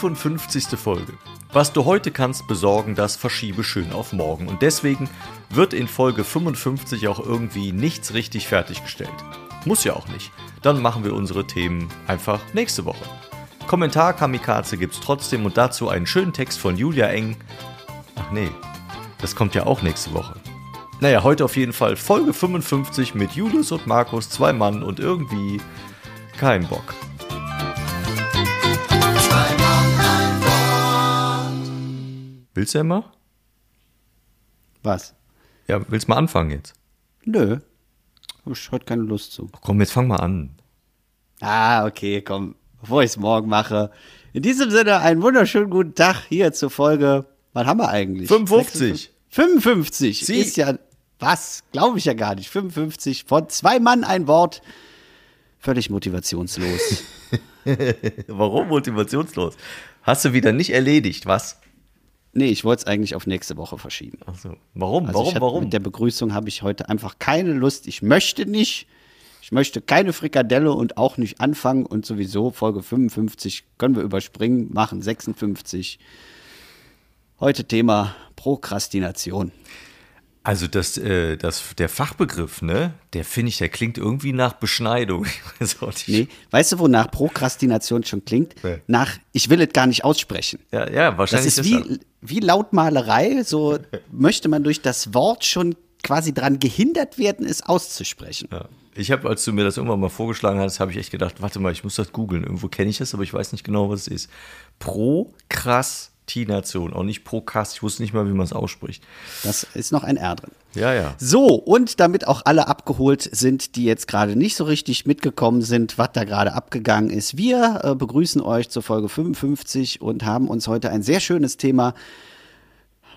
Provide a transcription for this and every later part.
55. Folge. Was du heute kannst besorgen, das verschiebe schön auf morgen. Und deswegen wird in Folge 55 auch irgendwie nichts richtig fertiggestellt. Muss ja auch nicht. Dann machen wir unsere Themen einfach nächste Woche. Kommentar Kamikaze gibt's trotzdem und dazu einen schönen Text von Julia Eng. Ach nee, das kommt ja auch nächste Woche. Naja, heute auf jeden Fall Folge 55 mit Julius und Markus, zwei Mann und irgendwie kein Bock. Willst du immer? Was? Ja, willst du mal anfangen jetzt? Nö. Hab ich heute keine Lust zu. Komm, jetzt fang mal an. Ah, okay, komm. Bevor ich es morgen mache. In diesem Sinne, einen wunderschönen guten Tag hier zur Folge. Was haben wir eigentlich? 55. 55 Sie. ist ja, was? Glaube ich ja gar nicht. 55 von zwei Mann ein Wort. Völlig motivationslos. Warum motivationslos? Hast du wieder nicht erledigt, was? Nee, ich wollte es eigentlich auf nächste Woche verschieben. Achso. Warum? Also warum? hab, warum? Mit der Begrüßung habe ich heute einfach keine Lust. Ich möchte nicht. Ich möchte keine Frikadelle und auch nicht anfangen. Und sowieso Folge 55 können wir überspringen, machen 56. Heute Thema Prokrastination. Also das, äh, das, der Fachbegriff, ne, der finde ich, der klingt irgendwie nach Beschneidung. Nee, weißt du, wonach Prokrastination schon klingt? Nee. Nach, ich will es gar nicht aussprechen. Ja, ja, Das wahrscheinlich ist deshalb. wie, wie Lautmalerei, so möchte man durch das Wort schon quasi dran gehindert werden, es auszusprechen. Ja. Ich habe, als du mir das irgendwann mal vorgeschlagen hast, habe ich echt gedacht, warte mal, ich muss das googeln. Irgendwo kenne ich das, aber ich weiß nicht genau, was es ist. Prokrastination, auch nicht Prokast. Ich wusste nicht mal, wie man es ausspricht. Das ist noch ein R drin. Ja, ja. So, und damit auch alle abgeholt sind, die jetzt gerade nicht so richtig mitgekommen sind, was da gerade abgegangen ist. Wir äh, begrüßen euch zur Folge 55 und haben uns heute ein sehr schönes Thema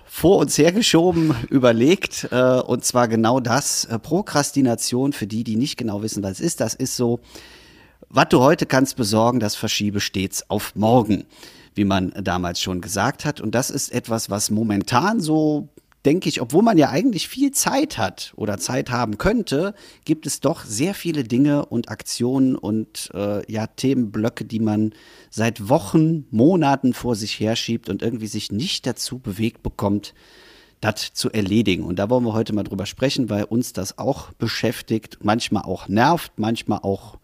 vor uns hergeschoben, überlegt. Äh, und zwar genau das, äh, Prokrastination, für die, die nicht genau wissen, was es ist. Das ist so, was du heute kannst besorgen, das verschiebe stets auf morgen, wie man damals schon gesagt hat. Und das ist etwas, was momentan so, denke ich, obwohl man ja eigentlich viel Zeit hat oder Zeit haben könnte, gibt es doch sehr viele Dinge und Aktionen und äh, ja, Themenblöcke, die man seit Wochen, Monaten vor sich herschiebt und irgendwie sich nicht dazu bewegt bekommt, das zu erledigen. Und da wollen wir heute mal drüber sprechen, weil uns das auch beschäftigt, manchmal auch nervt, manchmal auch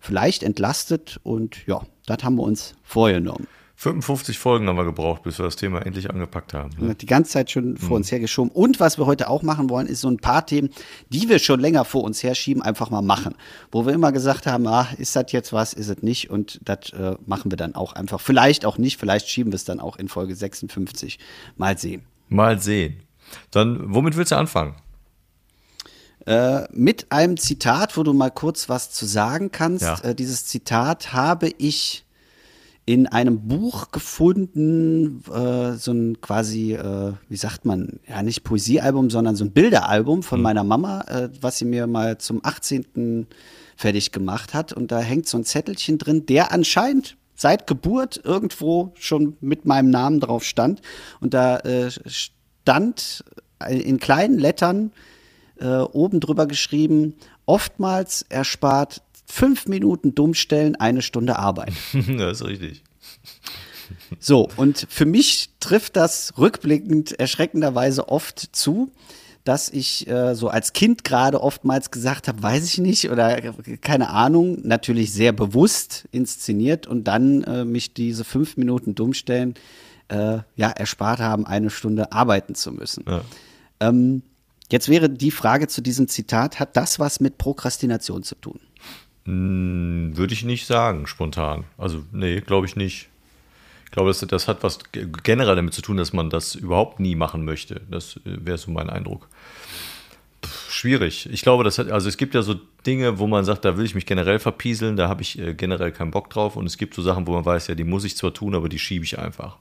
vielleicht entlastet. Und ja, das haben wir uns vorgenommen. 55 Folgen haben wir gebraucht, bis wir das Thema endlich angepackt haben. Ne? die ganze Zeit schon vor uns hergeschoben. Und was wir heute auch machen wollen, ist so ein paar Themen, die wir schon länger vor uns herschieben, einfach mal machen. Wo wir immer gesagt haben, ah, ist das jetzt was, ist es nicht? Und das äh, machen wir dann auch einfach. Vielleicht auch nicht, vielleicht schieben wir es dann auch in Folge 56. Mal sehen. Mal sehen. Dann, womit willst du anfangen? Äh, mit einem Zitat, wo du mal kurz was zu sagen kannst. Ja. Äh, dieses Zitat habe ich in einem Buch gefunden, äh, so ein quasi, äh, wie sagt man, ja nicht Poesiealbum, sondern so ein Bilderalbum von meiner Mama, äh, was sie mir mal zum 18. fertig gemacht hat. Und da hängt so ein Zettelchen drin, der anscheinend seit Geburt irgendwo schon mit meinem Namen drauf stand. Und da äh, stand in kleinen Lettern äh, oben drüber geschrieben, oftmals erspart fünf Minuten Dummstellen eine Stunde Arbeit. das ist richtig. So, und für mich trifft das rückblickend erschreckenderweise oft zu, dass ich äh, so als Kind gerade oftmals gesagt habe, weiß ich nicht oder keine Ahnung, natürlich sehr bewusst inszeniert und dann äh, mich diese fünf Minuten Dummstellen äh, ja erspart haben, eine Stunde arbeiten zu müssen. Ja. Ähm, jetzt wäre die Frage zu diesem Zitat, hat das was mit Prokrastination zu tun? Hm, Würde ich nicht sagen, spontan. Also, nee, glaube ich nicht. Ich glaube, das, das hat was ge- generell damit zu tun, dass man das überhaupt nie machen möchte. Das äh, wäre so mein Eindruck. Pff, schwierig. Ich glaube, das hat, also es gibt ja so Dinge, wo man sagt, da will ich mich generell verpieseln, da habe ich äh, generell keinen Bock drauf. Und es gibt so Sachen, wo man weiß, ja, die muss ich zwar tun, aber die schiebe ich einfach.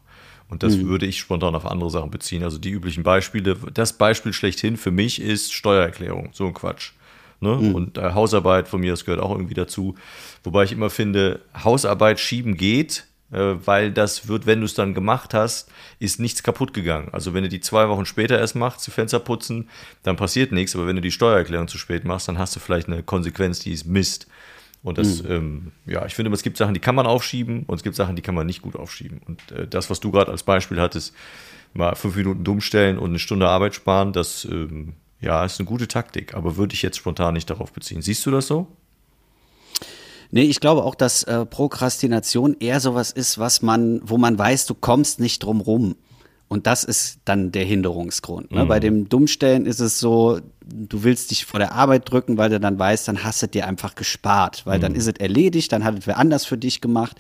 Und das würde ich spontan auf andere Sachen beziehen. Also die üblichen Beispiele. Das Beispiel schlechthin für mich ist Steuererklärung. So ein Quatsch. Ne? Und äh, Hausarbeit von mir, das gehört auch irgendwie dazu. Wobei ich immer finde, Hausarbeit schieben geht, äh, weil das wird, wenn du es dann gemacht hast, ist nichts kaputt gegangen. Also wenn du die zwei Wochen später erst machst, zu Fenster putzen, dann passiert nichts. Aber wenn du die Steuererklärung zu spät machst, dann hast du vielleicht eine Konsequenz, die ist Mist. Und das, mhm. ähm, ja, ich finde, es gibt Sachen, die kann man aufschieben und es gibt Sachen, die kann man nicht gut aufschieben. Und äh, das, was du gerade als Beispiel hattest, mal fünf Minuten dumm stellen und eine Stunde Arbeit sparen, das, ähm, ja, ist eine gute Taktik, aber würde ich jetzt spontan nicht darauf beziehen. Siehst du das so? Nee, ich glaube auch, dass äh, Prokrastination eher sowas ist, was man, wo man weiß, du kommst nicht drum rum. Und das ist dann der Hinderungsgrund. Ne? Mhm. Bei dem Dummstellen ist es so, du willst dich vor der Arbeit drücken, weil du dann weißt, dann hast du dir einfach gespart, weil mhm. dann ist es erledigt, dann hat es wer anders für dich gemacht.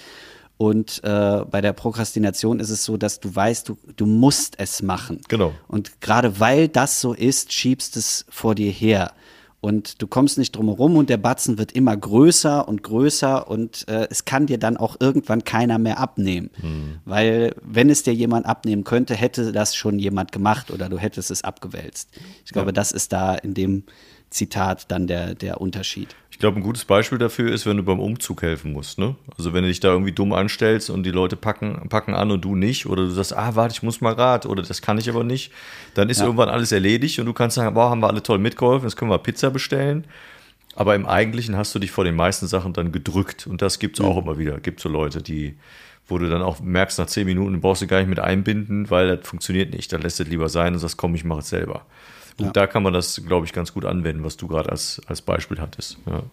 Und äh, bei der Prokrastination ist es so, dass du weißt, du, du musst es machen. Genau. Und gerade weil das so ist, schiebst es vor dir her und du kommst nicht drum herum und der Batzen wird immer größer und größer und äh, es kann dir dann auch irgendwann keiner mehr abnehmen. Mhm. Weil wenn es dir jemand abnehmen könnte, hätte das schon jemand gemacht oder du hättest es abgewälzt. Ich glaube, ja. das ist da in dem Zitat dann der, der Unterschied. Ich glaube, ein gutes Beispiel dafür ist, wenn du beim Umzug helfen musst. Ne? Also wenn du dich da irgendwie dumm anstellst und die Leute packen, packen an und du nicht, oder du sagst, ah, warte, ich muss mal Rad, oder das kann ich aber nicht, dann ist ja. irgendwann alles erledigt und du kannst sagen, boah, haben wir alle toll mitgeholfen, jetzt können wir Pizza bestellen. Aber im Eigentlichen hast du dich vor den meisten Sachen dann gedrückt. Und das gibt es auch immer wieder. Gibt so Leute, die, wo du dann auch merkst, nach zehn Minuten brauchst du gar nicht mit einbinden, weil das funktioniert nicht. Dann lässt es lieber sein und sagst, komm, ich mache es selber. Und ja. da kann man das, glaube ich, ganz gut anwenden, was du gerade als, als Beispiel hattest. Ja.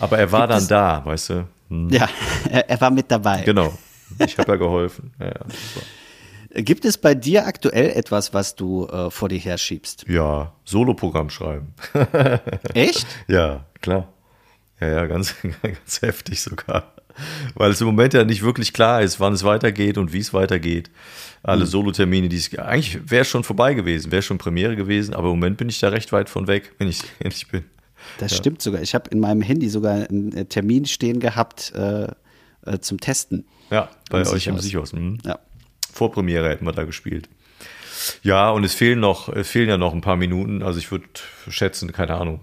Aber er war Gibt dann da, weißt du? Hm. Ja, er, war mit dabei. Genau. Ich habe ja geholfen. Ja, Gibt es bei dir aktuell etwas, was du äh, vor dir herschiebst? Ja, Soloprogramm schreiben. Echt? Ja, klar. Ja, ja, ganz, ganz heftig sogar. Weil es im Moment ja nicht wirklich klar ist, wann es weitergeht und wie es weitergeht alle mhm. Solo-Termine, die es eigentlich wäre schon vorbei gewesen, wäre schon Premiere gewesen, aber im Moment bin ich da recht weit von weg, wenn ich ehrlich bin. Das ja. stimmt sogar. Ich habe in meinem Handy sogar einen äh, Termin stehen gehabt äh, äh, zum Testen. Ja, bei euch Sichhaus. im Sichhaus. Mhm. Ja. Vor Premiere hätten wir da gespielt. Ja, und es fehlen noch, es fehlen ja noch ein paar Minuten. Also ich würde schätzen, keine Ahnung,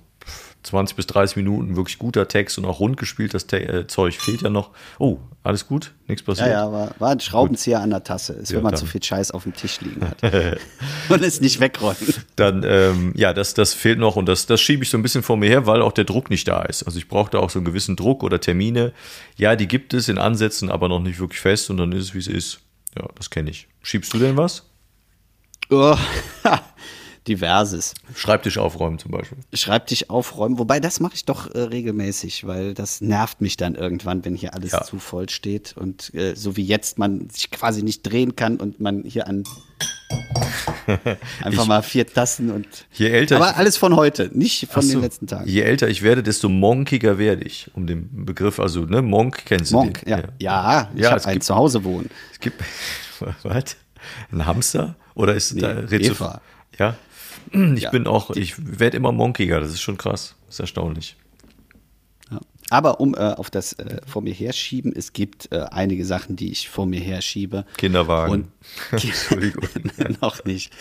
20 bis 30 Minuten wirklich guter Text und auch rund gespielt. Das Te äh, Zeug fehlt ja noch. Oh, alles gut? Nichts passiert? Ja, ja, war, war ein Schraubenzieher gut. an der Tasse. Ist, ja, wenn man dann. zu viel Scheiß auf dem Tisch liegen hat. und es nicht wegräumen. Dann, ähm, ja, das, das fehlt noch und das, das schiebe ich so ein bisschen vor mir her, weil auch der Druck nicht da ist. Also ich brauche da auch so einen gewissen Druck oder Termine. Ja, die gibt es in Ansätzen, aber noch nicht wirklich fest und dann ist es, wie es ist. Ja, das kenne ich. Schiebst du denn was? Oh, diverses. Schreibtisch aufräumen zum Beispiel. Schreibtisch aufräumen, wobei das mache ich doch äh, regelmäßig, weil das nervt mich dann irgendwann, wenn hier alles ja. zu voll steht und äh, so wie jetzt man sich quasi nicht drehen kann und man hier an einfach ich, mal vier Tassen und je älter aber alles von heute, nicht von so, den letzten Tagen. Je älter ich werde, desto monkiger werde ich, um den Begriff, also ne, Monk kennst du Monk, den? Ja, ja, ja ich ja, habe einen zu Hause wohnen. Es gibt was? Ein Hamster oder ist nee, da Eva. Ja, ich ja. bin auch, ich werde immer monkiger, das ist schon krass, das ist erstaunlich. Ja. Aber um äh, auf das äh, vor mir herschieben, es gibt äh, einige Sachen, die ich vor mir herschiebe. Kinderwagen. Und, Entschuldigung. noch nicht.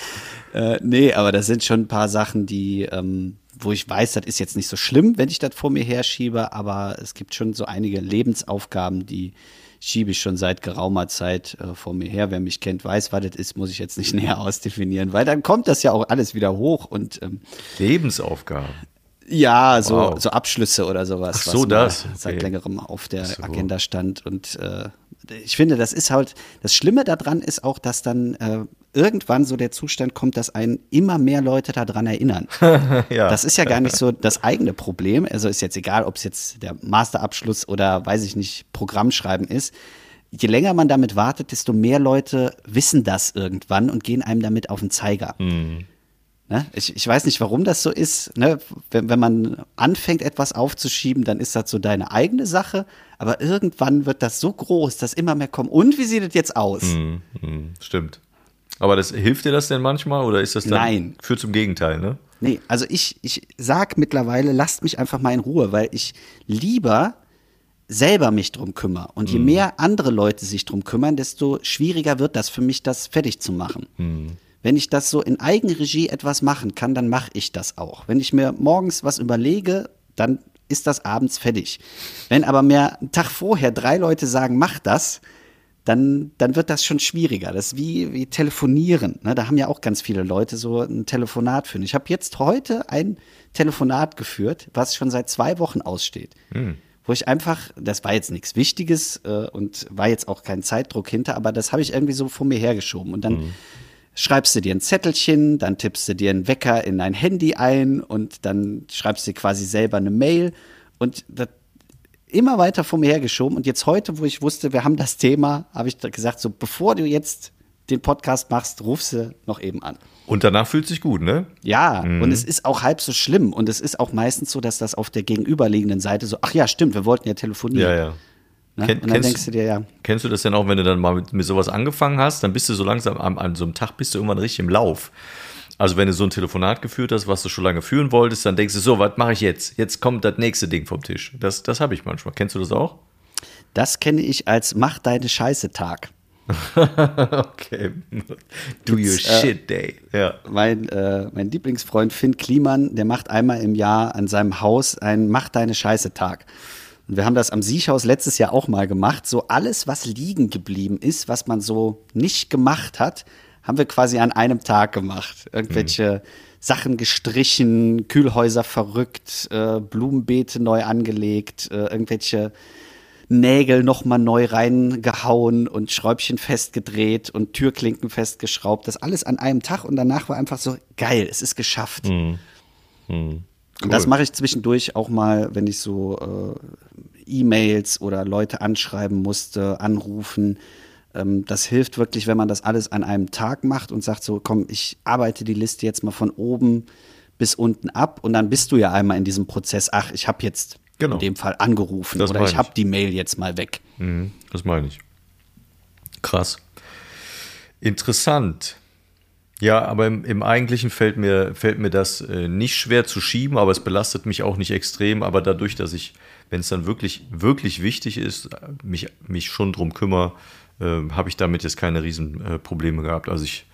Äh, nee, aber das sind schon ein paar Sachen, die, ähm, wo ich weiß, das ist jetzt nicht so schlimm, wenn ich das vor mir herschiebe, aber es gibt schon so einige Lebensaufgaben, die schiebe ich schon seit geraumer Zeit äh, vor mir her. Wer mich kennt, weiß, was das ist, muss ich jetzt nicht näher ausdefinieren, weil dann kommt das ja auch alles wieder hoch und ähm, Lebensaufgaben. Ja, so, wow. so Abschlüsse oder sowas, Ach so, was das. Okay. seit längerem auf der so. Agenda stand. Und äh, ich finde, das ist halt, das Schlimme daran ist auch, dass dann äh, irgendwann so der Zustand kommt, dass einen immer mehr Leute daran erinnern. ja. Das ist ja gar nicht so das eigene Problem. Also ist jetzt egal, ob es jetzt der Masterabschluss oder weiß ich nicht, Programmschreiben ist. Je länger man damit wartet, desto mehr Leute wissen das irgendwann und gehen einem damit auf den Zeiger. Mhm. Ne? Ich, ich, weiß nicht, warum das so ist. Ne? Wenn, wenn, man anfängt, etwas aufzuschieben, dann ist das so deine eigene Sache. Aber irgendwann wird das so groß, dass immer mehr kommen. Und wie sieht es jetzt aus? Mm, mm, stimmt. Aber das, hilft dir das denn manchmal oder ist das dann? Nein. Führt zum Gegenteil, ne? Nee, also ich, ich sag mittlerweile, lasst mich einfach mal in Ruhe, weil ich lieber selber mich drum kümmere. Und je mm. mehr andere Leute sich drum kümmern, desto schwieriger wird das für mich, das fertig zu machen. Mm. Wenn ich das so in Eigenregie etwas machen kann, dann mache ich das auch. Wenn ich mir morgens was überlege, dann ist das abends fertig. Wenn aber mir einen Tag vorher drei Leute sagen, mach das, dann, dann wird das schon schwieriger. Das ist wie, wie telefonieren. Ne? Da haben ja auch ganz viele Leute so ein Telefonat führen. Ich habe jetzt heute ein Telefonat geführt, was schon seit zwei Wochen aussteht. Hm. wo ich einfach, das war jetzt nichts Wichtiges äh, und war jetzt auch kein Zeitdruck hinter, aber das habe ich irgendwie so vor mir hergeschoben. Und dann mhm. Schreibst du dir ein Zettelchen, dann tippst du dir einen Wecker in dein Handy ein und dann schreibst du dir quasi selber eine Mail und das immer weiter vor mir hergeschoben. Und jetzt heute, wo ich wusste, wir haben das Thema, habe ich gesagt, so bevor du jetzt den Podcast machst, ruf sie noch eben an. Und danach fühlt sich gut, ne? Ja, mhm. und es ist auch halb so schlimm. Und es ist auch meistens so, dass das auf der gegenüberliegenden Seite so, ach ja, stimmt, wir wollten ja telefonieren. Ja, ja. Ne? Ken, und dann denkst du dir, ja. Kennst du das denn auch, wenn du dann mal mit, mit sowas angefangen hast, dann bist du so langsam an, an so einem Tag bist du irgendwann richtig im Lauf. Also wenn du so ein Telefonat geführt hast, was du schon lange führen wolltest, dann denkst du so, was mache ich jetzt? Jetzt kommt das nächste Ding vom Tisch. Das, das habe ich manchmal. Kennst du das auch? Das kenne ich als Mach deine Scheiße Tag. okay. Do your äh, shit day. Ja. Mein, äh, mein Lieblingsfreund Finn Kliman, der macht einmal im Jahr an seinem Haus einen Mach deine Scheiße Tag. Und wir haben das am Siechhaus letztes Jahr auch mal gemacht. So alles, was liegen geblieben ist, was man so nicht gemacht hat, haben wir quasi an einem Tag gemacht. Irgendwelche mhm. Sachen gestrichen, Kühlhäuser verrückt, äh, Blumenbeete neu angelegt, äh, irgendwelche Nägel nochmal neu reingehauen und Schräubchen festgedreht und Türklinken festgeschraubt. Das alles an einem Tag und danach war einfach so geil, es ist geschafft. Mhm. Mhm. Cool. Das mache ich zwischendurch auch mal, wenn ich so äh, E-Mails oder Leute anschreiben musste, anrufen. Ähm, das hilft wirklich, wenn man das alles an einem Tag macht und sagt so, komm, ich arbeite die Liste jetzt mal von oben bis unten ab und dann bist du ja einmal in diesem Prozess, ach, ich habe jetzt genau. in dem Fall angerufen das oder ich habe die Mail jetzt mal weg. Mhm, das meine ich. Krass. Interessant. Ja, aber im, im, Eigentlichen fällt mir, fällt mir das äh, nicht schwer zu schieben, aber es belastet mich auch nicht extrem. Aber dadurch, dass ich, wenn es dann wirklich, wirklich wichtig ist, mich, mich schon drum kümmere, äh, habe ich damit jetzt keine Riesenprobleme äh, gehabt. Also ich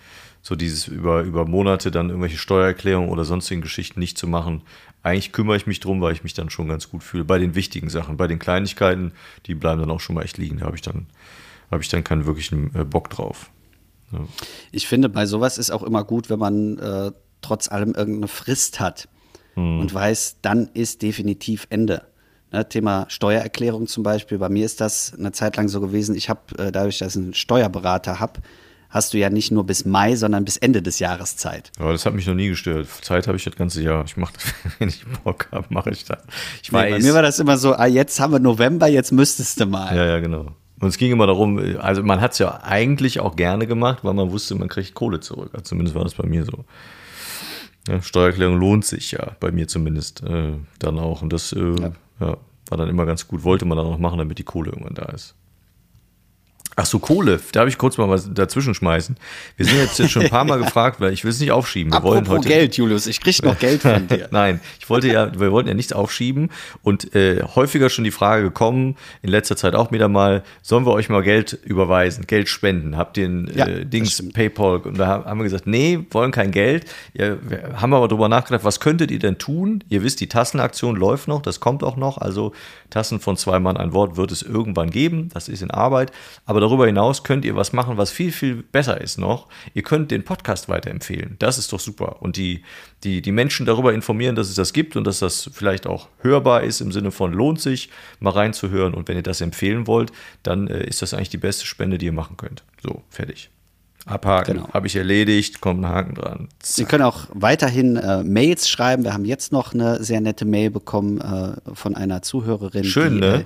so dieses über, über Monate dann irgendwelche Steuererklärungen oder sonstigen Geschichten nicht zu machen. Eigentlich kümmere ich mich drum, weil ich mich dann schon ganz gut fühle. Bei den wichtigen Sachen, bei den Kleinigkeiten, die bleiben dann auch schon mal echt liegen. Da habe ich dann, habe ich dann keinen wirklichen äh, Bock drauf. Ja. Ich finde, bei sowas ist auch immer gut, wenn man äh, trotz allem irgendeine Frist hat hm. und weiß, dann ist definitiv Ende. Ne, Thema Steuererklärung zum Beispiel. Bei mir ist das eine Zeit lang so gewesen. Ich habe, äh, dadurch, dass ich einen Steuerberater habe, hast du ja nicht nur bis Mai, sondern bis Ende des Jahres Zeit. Aber das hat mich noch nie gestört. Zeit habe ich das ganze Jahr. Ich mache das, wenn ich Bock habe, mache ich das. Ich nee, bei mir war das immer so, ah, jetzt haben wir November, jetzt müsstest du mal. Ja, ja, genau. Und es ging immer darum, also man hat es ja eigentlich auch gerne gemacht, weil man wusste, man kriegt Kohle zurück. Also zumindest war das bei mir so. Ja, Steuererklärung lohnt sich ja, bei mir zumindest äh, dann auch. Und das äh, ja. ja. war dann immer ganz gut. Wollte man dann auch machen, damit die Kohle irgendwann da ist. Ach so, Kohle, da habe ich kurz mal was dazwischen schmeißen. Wir sind jetzt schon ein paar Mal gefragt, weil ich will es nicht aufschieben. Wir Apropos wollen heute Geld, Julius, ich kriege noch Geld von dir. Nein, ich wollte ja, wir wollten ja nichts aufschieben und äh, häufiger schon die Frage gekommen, in letzter Zeit auch wieder mal, sollen wir euch mal Geld überweisen, Geld spenden? Habt ihr ein ja, äh, Dings, PayPal? Und da haben wir gesagt, nee, wollen kein Geld. Ja, wir haben aber darüber nachgedacht, was könntet ihr denn tun? Ihr wisst, die Tassenaktion läuft noch, das kommt auch noch. Also Tassen von zwei Mann ein Wort wird es irgendwann geben, das ist in Arbeit. Aber darüber hinaus könnt ihr was machen, was viel, viel besser ist noch. Ihr könnt den Podcast weiterempfehlen. Das ist doch super. Und die, die, die Menschen darüber informieren, dass es das gibt und dass das vielleicht auch hörbar ist im Sinne von lohnt sich, mal reinzuhören. Und wenn ihr das empfehlen wollt, dann äh, ist das eigentlich die beste Spende, die ihr machen könnt. So, fertig. Abhaken, genau. habe ich erledigt, kommt ein Haken dran. Zack. Sie können auch weiterhin äh, Mails schreiben. Wir haben jetzt noch eine sehr nette Mail bekommen äh, von einer Zuhörerin. Schön, die, ne?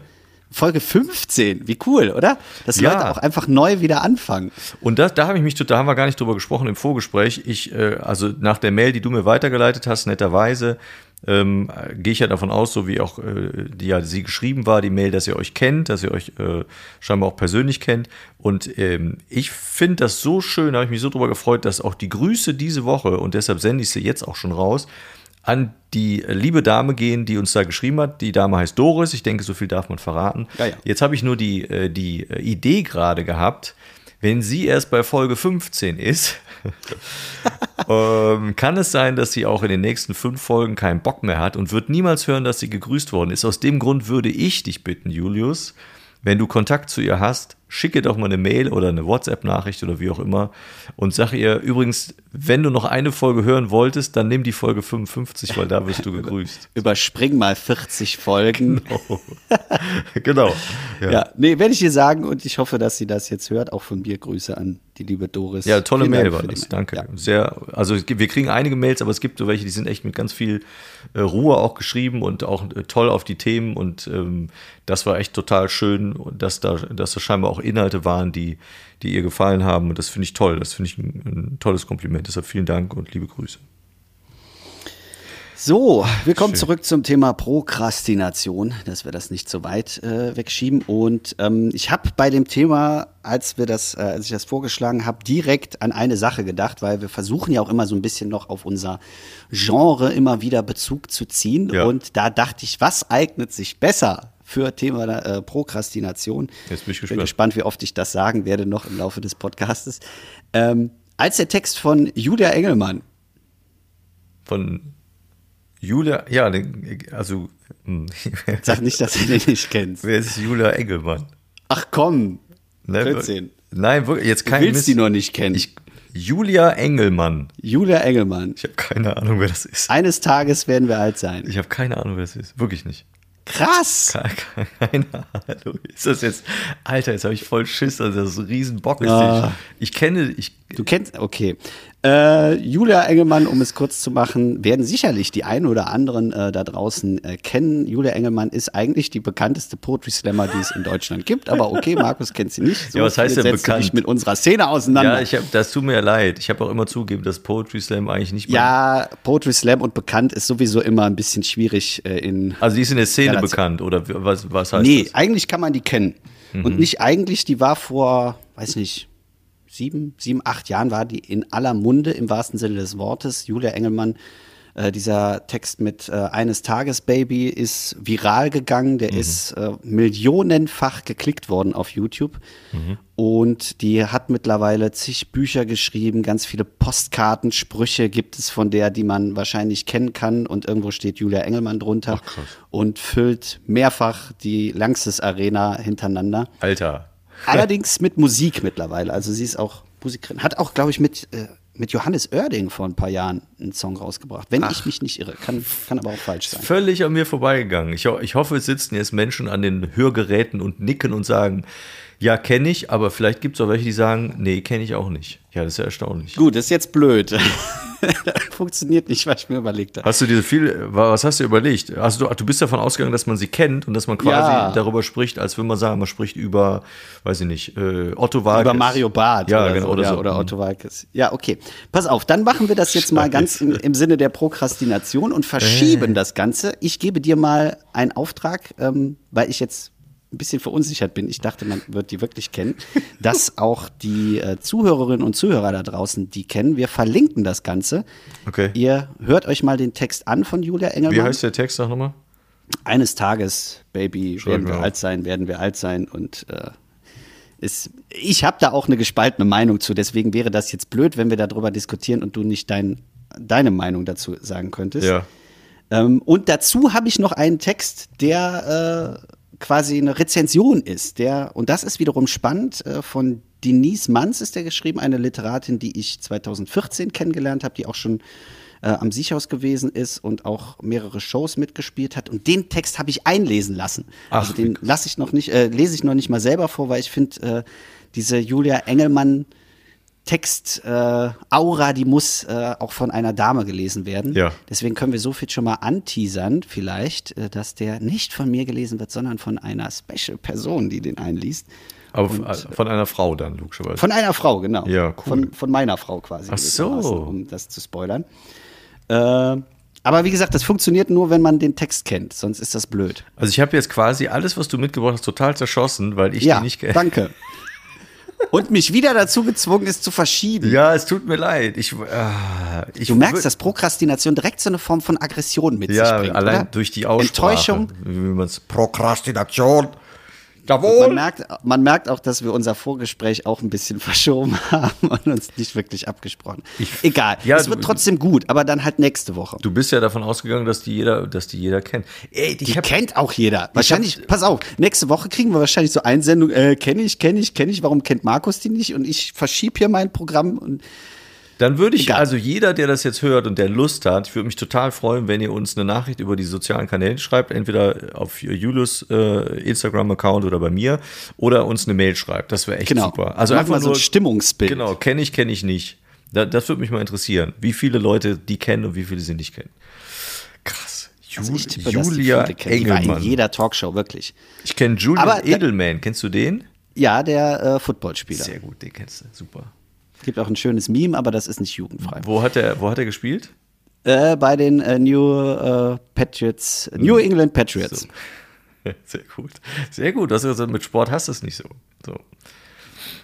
Folge 15, wie cool, oder? Dass ja. Leute auch einfach neu wieder anfangen. Und das, da habe ich mich, da haben wir gar nicht drüber gesprochen im Vorgespräch. Ich, äh, also nach der Mail, die du mir weitergeleitet hast, netterweise, ähm, gehe ich ja davon aus, so wie auch äh, die ja sie geschrieben war, die Mail, dass ihr euch kennt, dass ihr euch äh, scheinbar auch persönlich kennt. Und ähm, ich finde das so schön, habe ich mich so drüber gefreut, dass auch die Grüße diese Woche, und deshalb sende ich sie jetzt auch schon raus, an die liebe Dame gehen, die uns da geschrieben hat. Die Dame heißt Doris. Ich denke, so viel darf man verraten. Ja, ja. Jetzt habe ich nur die, äh, die äh, Idee gerade gehabt, wenn sie erst bei Folge 15 ist, ähm, kann es sein, dass sie auch in den nächsten fünf Folgen keinen Bock mehr hat und wird niemals hören, dass sie gegrüßt worden ist. Aus dem Grund würde ich dich bitten, Julius, wenn du Kontakt zu ihr hast, schicke doch mal eine Mail oder eine WhatsApp-Nachricht oder wie auch immer und sag ihr übrigens, wenn du noch eine Folge hören wolltest, dann nimm die Folge 55, weil da wirst du gegrüßt. Überspring mal 40 Folgen. Genau. genau. Ja. ja, nee, werde ich ihr sagen und ich hoffe, dass sie das jetzt hört. Auch von mir Grüße an die liebe Doris. Ja, tolle Vielen Mail war das. Danke. Ja. Sehr, also wir kriegen einige Mails, aber es gibt so welche, die sind echt mit ganz viel äh, Ruhe auch geschrieben und auch äh, toll auf die Themen und ähm, das war echt total schön, dass da, dass da scheinbar auch Inhalte waren, die, die ihr gefallen haben und das finde ich toll. Das finde ich ein, ein tolles Kompliment. Deshalb vielen Dank und liebe Grüße. So, wir kommen Schön. zurück zum Thema Prokrastination, dass wir das nicht so weit äh, wegschieben. Und ähm, ich habe bei dem Thema, als wir das, äh, als ich das vorgeschlagen habe, direkt an eine Sache gedacht, weil wir versuchen ja auch immer so ein bisschen noch auf unser Genre immer wieder Bezug zu ziehen. Ja. Und da dachte ich, was eignet sich besser für Thema äh, Prokrastination? Jetzt bin ich gespannt. Bin gespannt, wie oft ich das sagen werde noch im Laufe des Podcastes. Ähm, als der Text von Julia Engelmann. Von Julia, ja, also. Hm. Sag nicht, dass du den nicht kennst. Wer ist Julia Engelmann? Ach komm, ne, 14. Nein, jetzt kein Du willst Mist. die noch nicht kennen. Ich, Julia Engelmann. Julia Engelmann. Ich habe keine Ahnung, wer das ist. Eines Tages werden wir alt sein. Ich habe keine Ahnung, wer das ist. Wirklich nicht. Krass. Keine Ahnung. Ist das jetzt, Alter, jetzt habe ich voll Schiss, also das ist ein Riesenbock. Ah. Ich, ich kenne, ich. Du kennst, okay. Äh, Julia Engelmann, um es kurz zu machen, werden sicherlich die einen oder anderen äh, da draußen äh, kennen. Julia Engelmann ist eigentlich die bekannteste Poetry Slammer, die es in Deutschland gibt. Aber okay, Markus kennt sie nicht. So, ja, was heißt denn bekannt? Dich mit unserer Szene auseinander. Ja, ich hab, das tut mir leid. Ich habe auch immer zugegeben, dass Poetry Slam eigentlich nicht. Ja, Poetry Slam und bekannt ist sowieso immer ein bisschen schwierig äh, in. Also die ist in der Szene bekannt oder was, was heißt nee, das? Nee, eigentlich kann man die kennen. Mhm. Und nicht eigentlich, die war vor, weiß nicht sieben, sieben, acht Jahren war die in aller Munde im wahrsten Sinne des Wortes. Julia Engelmann, äh, dieser Text mit äh, Eines Tages Baby ist viral gegangen, der mhm. ist äh, millionenfach geklickt worden auf YouTube. Mhm. Und die hat mittlerweile zig Bücher geschrieben, ganz viele Postkarten, Sprüche gibt es von der, die man wahrscheinlich kennen kann. Und irgendwo steht Julia Engelmann drunter Ach, und füllt mehrfach die Langsys Arena hintereinander. Alter. Allerdings mit Musik mittlerweile. Also sie ist auch Musikerin. Hat auch, glaube ich, mit, äh, mit Johannes Oerding vor ein paar Jahren einen Song rausgebracht. Wenn Ach. ich mich nicht irre. Kann, kann aber auch falsch sein. Völlig an mir vorbeigegangen. Ich, ich hoffe, es sitzen jetzt Menschen an den Hörgeräten und nicken und sagen, ja, kenne ich, aber vielleicht gibt es auch welche, die sagen, nee, kenne ich auch nicht. Ja, das ist ja erstaunlich. Gut, das ist jetzt blöd. Funktioniert nicht, was ich mir überlegt habe. Hast du dir viel, was hast du überlegt? Also du, du bist davon ausgegangen, dass man sie kennt und dass man quasi ja. darüber spricht, als würde man sagen, man spricht über, weiß ich nicht, äh, Otto Walkes. Über Mario Barth ja, oder, genau, so, oder, so. oder Otto Walkes. Ja, okay. Pass auf, dann machen wir das jetzt mal ganz im, im Sinne der Prokrastination und verschieben äh. das Ganze. Ich gebe dir mal einen Auftrag, ähm, weil ich jetzt ein bisschen verunsichert bin, ich dachte, man wird die wirklich kennen, dass auch die äh, Zuhörerinnen und Zuhörer da draußen die kennen. Wir verlinken das Ganze. Okay. Ihr hört euch mal den Text an von Julia Engelmann. Wie heißt der Text auch nochmal? Eines Tages, Baby, Schau werden wir alt sein, werden wir alt sein und äh, ist, ich habe da auch eine gespaltene Meinung zu. Deswegen wäre das jetzt blöd, wenn wir darüber diskutieren und du nicht dein, deine Meinung dazu sagen könntest. Ja. Ähm, und dazu habe ich noch einen Text, der äh, quasi eine Rezension ist. Der, und das ist wiederum spannend, äh, von Denise Manns ist der geschrieben, eine Literatin, die ich 2014 kennengelernt habe, die auch schon äh, am Siechhaus gewesen ist und auch mehrere Shows mitgespielt hat. Und den Text habe ich einlesen lassen. Ach, also den lasse ich noch nicht, äh, lese ich noch nicht mal selber vor, weil ich finde, äh, diese Julia Engelmann Text-Aura, äh, die muss äh, auch von einer Dame gelesen werden. Ja. Deswegen können wir so viel schon mal anteasern, vielleicht, äh, dass der nicht von mir gelesen wird, sondern von einer Special-Person, die den einliest. Aber Und, von einer Frau dann, logischerweise. Von einer Frau, genau. Ja, cool. Von, von meiner Frau quasi. Ach so. Um das zu spoilern. Äh, aber wie gesagt, das funktioniert nur, wenn man den Text kennt, sonst ist das blöd. Also ich habe jetzt quasi alles, was du mitgebracht hast, total zerschossen, weil ich ja, die nicht kenne. Danke. und mich wieder dazu gezwungen ist zu verschieben. Ja, es tut mir leid. Ich, äh, ich du merkst, dass Prokrastination direkt so eine Form von Aggression mit ja, sich bringt. allein oder? durch die Aussprache. Enttäuschung. Wie man's Prokrastination. Jawohl. Man merkt, man merkt auch, dass wir unser Vorgespräch auch ein bisschen verschoben haben und uns nicht wirklich abgesprochen. Ich, Egal. Ja, es wird trotzdem gut, aber dann halt nächste Woche. Du bist ja davon ausgegangen, dass die jeder, dass die jeder kennt. Ey, die hab, kennt auch jeder. Wahrscheinlich, hab, pass auf, nächste Woche kriegen wir wahrscheinlich so Einsendung, äh, kenne ich, kenne ich, kenne ich, warum kennt Markus die nicht? Und ich verschiebe hier mein Programm und dann würde ich, Egal. also jeder, der das jetzt hört und der Lust hat, ich würde mich total freuen, wenn ihr uns eine Nachricht über die sozialen Kanäle schreibt, entweder auf Julius äh, Instagram-Account oder bei mir, oder uns eine Mail schreibt. Das wäre echt genau. super. Also einfach so ein Stimmungsbild. Genau, kenne ich, kenne ich nicht. Da, das würde mich mal interessieren, wie viele Leute die kennen und wie viele sie nicht kennen. Krass. Also ich tippe, Julia die Engelmann. Die war in jeder Talkshow, wirklich. Ich kenne Julian Aber, Edelman. Kennst du den? Ja, der äh, Footballspieler. Sehr gut, den kennst du. Super. Gibt auch ein schönes Meme, aber das ist nicht jugendfrei. Wo hat er, wo hat er gespielt? Äh, bei den äh, New äh, Patriots, New England Patriots. So. Sehr gut. Sehr gut. Also mit Sport hast du es nicht so. so.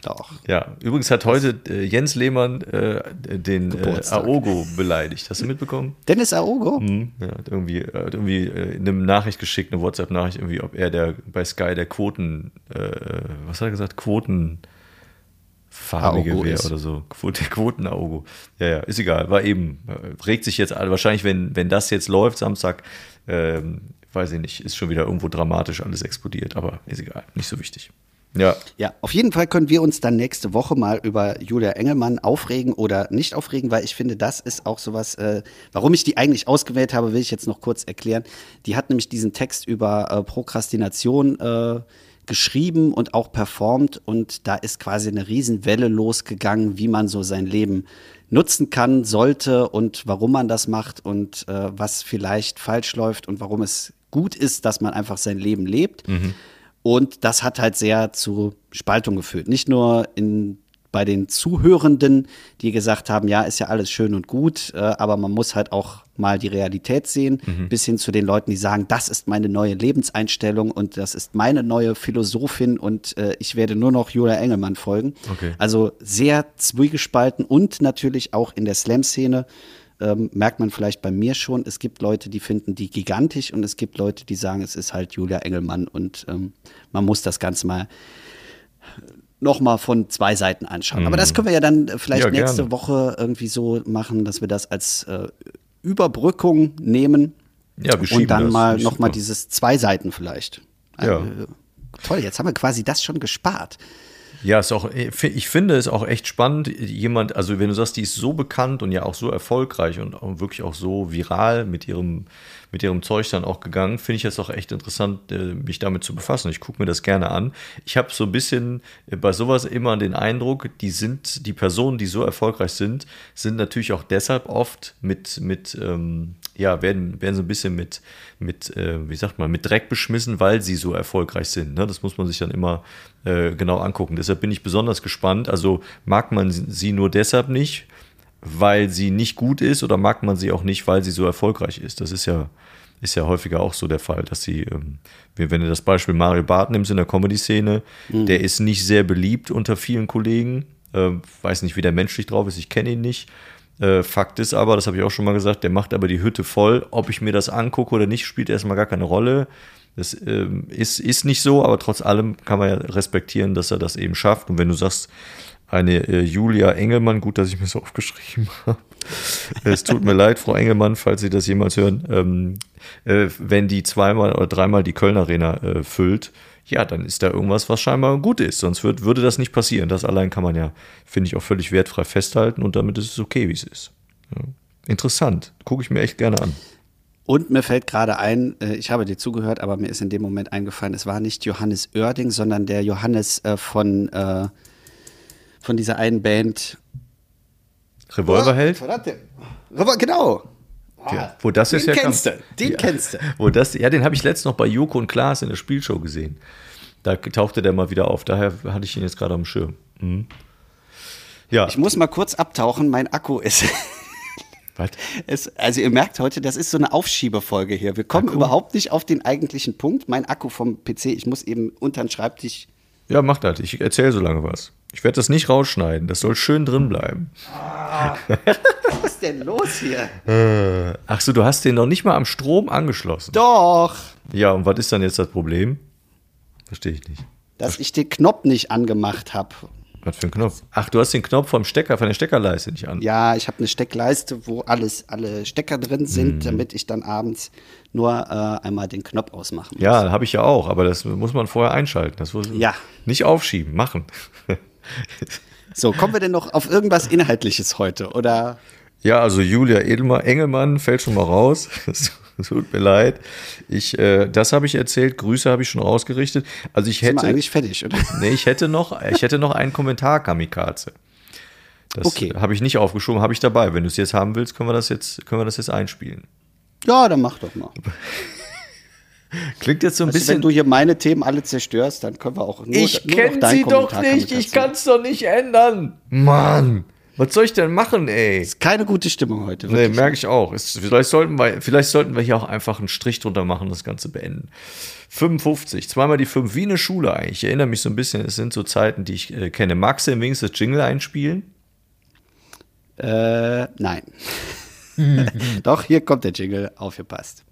Doch. Ja, übrigens hat heute äh, Jens Lehmann äh, den äh, Aogo beleidigt. Hast du mitbekommen? Dennis Aogo? Mhm, ja, hat irgendwie, hat irgendwie äh, eine Nachricht geschickt, eine WhatsApp-Nachricht, irgendwie, ob er der bei Sky der Quoten, äh, was hat er gesagt, Quoten farbige wäre oder so. Quote, Quoten-Augo. Ja, ja, ist egal. War eben, äh, regt sich jetzt wahrscheinlich, wenn, wenn das jetzt läuft Samstag, ähm, weiß ich nicht, ist schon wieder irgendwo dramatisch alles explodiert, aber ist egal, nicht so wichtig. Ja. Ja, auf jeden Fall können wir uns dann nächste Woche mal über Julia Engelmann aufregen oder nicht aufregen, weil ich finde, das ist auch sowas, äh, warum ich die eigentlich ausgewählt habe, will ich jetzt noch kurz erklären. Die hat nämlich diesen Text über äh, Prokrastination äh, geschrieben und auch performt und da ist quasi eine Riesenwelle losgegangen, wie man so sein Leben nutzen kann, sollte und warum man das macht und äh, was vielleicht falsch läuft und warum es gut ist, dass man einfach sein Leben lebt. Mhm. Und das hat halt sehr zu Spaltung geführt. Nicht nur in bei den Zuhörenden, die gesagt haben, ja, ist ja alles schön und gut, äh, aber man muss halt auch mal die Realität sehen, mhm. bis hin zu den Leuten, die sagen, das ist meine neue Lebenseinstellung und das ist meine neue Philosophin und äh, ich werde nur noch Julia Engelmann folgen. Okay. Also sehr zwiegespalten und natürlich auch in der Slam-Szene. Ähm, merkt man vielleicht bei mir schon, es gibt Leute, die finden die gigantisch und es gibt Leute, die sagen, es ist halt Julia Engelmann und ähm, man muss das Ganze mal noch mal von zwei Seiten anschauen. Mhm. Aber das mhm. können wir ja dann äh, vielleicht ja, nächste gerne. Woche irgendwie so machen, dass wir das als äh, Überbrückung nehmen. Ja, Und dann das. mal noch mal dieses zwei Seiten vielleicht. Ja. Also, toll, jetzt haben wir quasi das schon gespart. Ja, ist auch, ich finde es auch echt spannend, jemand, also wenn du sagst, die ist so bekannt und ja auch so erfolgreich und wirklich auch so viral mit ihrem mit ihrem Zeug dann auch gegangen. Finde ich jetzt auch echt interessant, äh, mich damit zu befassen. Ich gucke mir das gerne an. Ich habe so ein bisschen äh, bei sowas immer den Eindruck, die sind, die Personen, die so erfolgreich sind, sind natürlich auch deshalb oft mit, mit ähm, ja, werden, werden so ein bisschen mit, mit äh, wie sagt man, mit Dreck beschmissen, weil sie so erfolgreich sind. Ne? Das muss man sich dann immer äh, genau angucken. Deshalb bin ich besonders gespannt. Also mag man sie nur deshalb nicht, weil sie nicht gut ist oder mag man sie auch nicht, weil sie so erfolgreich ist. Das ist ja, ist ja häufiger auch so der Fall, dass sie, ähm, wenn du das Beispiel Mario Barth nimmst in der Comedy-Szene, mhm. der ist nicht sehr beliebt unter vielen Kollegen. Äh, weiß nicht, wie der menschlich drauf ist, ich kenne ihn nicht. Äh, Fakt ist aber, das habe ich auch schon mal gesagt, der macht aber die Hütte voll. Ob ich mir das angucke oder nicht, spielt erstmal gar keine Rolle. Das ähm, ist, ist nicht so, aber trotz allem kann man ja respektieren, dass er das eben schafft. Und wenn du sagst, eine äh, Julia Engelmann, gut, dass ich mir so aufgeschrieben habe. es tut mir leid, Frau Engelmann, falls Sie das jemals hören, ähm, äh, wenn die zweimal oder dreimal die Köln Arena äh, füllt, ja, dann ist da irgendwas, was scheinbar gut ist. Sonst wird, würde das nicht passieren. Das allein kann man ja, finde ich, auch völlig wertfrei festhalten und damit ist es okay, wie es ist. Ja. Interessant. Gucke ich mir echt gerne an. Und mir fällt gerade ein, äh, ich habe dir zugehört, aber mir ist in dem Moment eingefallen, es war nicht Johannes Oerding, sondern der Johannes äh, von äh, von dieser einen Band. Revolverheld? Oh, genau. Ja, wo das den ist ja kennst kam, du, den ja, kennst du. Wo das, ja, den habe ich letztens noch bei Joko und Klaas in der Spielshow gesehen. Da tauchte der mal wieder auf. Daher hatte ich ihn jetzt gerade am Schirm. Mhm. Ja. Ich muss mal kurz abtauchen. Mein Akku ist. Was? Es, also ihr merkt heute, das ist so eine Aufschiebefolge hier. Wir kommen Akku? überhaupt nicht auf den eigentlichen Punkt. Mein Akku vom PC, ich muss eben unter den Schreibtisch. Ja, mach das. Ich erzähle so lange was. Ich werde das nicht rausschneiden. Das soll schön drin bleiben. Ah, was ist denn los hier? Äh, ach so, du hast den noch nicht mal am Strom angeschlossen. Doch. Ja, und was ist dann jetzt das Problem? Verstehe ich nicht. Dass ich den Knopf nicht angemacht habe. Was für ein Knopf? Ach, du hast den Knopf vom Stecker, von der Steckerleiste nicht an. Ja, ich habe eine Steckleiste, wo alles, alle Stecker drin sind, Mhm. damit ich dann abends nur äh, einmal den Knopf ausmachen muss. Ja, habe ich ja auch, aber das muss man vorher einschalten. Das muss Ja. nicht aufschieben, machen. So, kommen wir denn noch auf irgendwas Inhaltliches heute? Oder Ja, also Julia Edelmann, Engelmann fällt schon mal raus. Tut mir leid. Ich, äh, das habe ich erzählt. Grüße habe ich schon rausgerichtet. Also ich sind wir hätte, eigentlich fertig, oder? nee, ich hätte noch, ich hätte noch einen Kommentar Kamikaze. Das Okay. habe ich nicht aufgeschoben, habe ich dabei. Wenn du es jetzt haben willst, können wir das jetzt, können wir das jetzt einspielen. Ja, dann mach doch mal. Klingt jetzt so ein Weißt du, bisschen. wenn du hier meine Themen alle zerstörst, dann können wir auch nur, ich kenne sie doch Kommentar nicht. Ich kann es doch nicht ändern. Mann, was soll ich denn machen, ey? Ist keine gute Stimmung heute. Nee, wirklich. merke ich auch. Es, vielleicht, sollten wir, vielleicht sollten wir hier auch einfach einen Strich drunter machen und das Ganze beenden. 55, zweimal die 5, wie eine Schule eigentlich. Ich erinnere mich so ein bisschen, es sind so Zeiten, die ich äh, kenne. Magst du im wenigstens das Jingle einspielen? Äh, nein. Doch, hier kommt der Jingle, aufgepasst.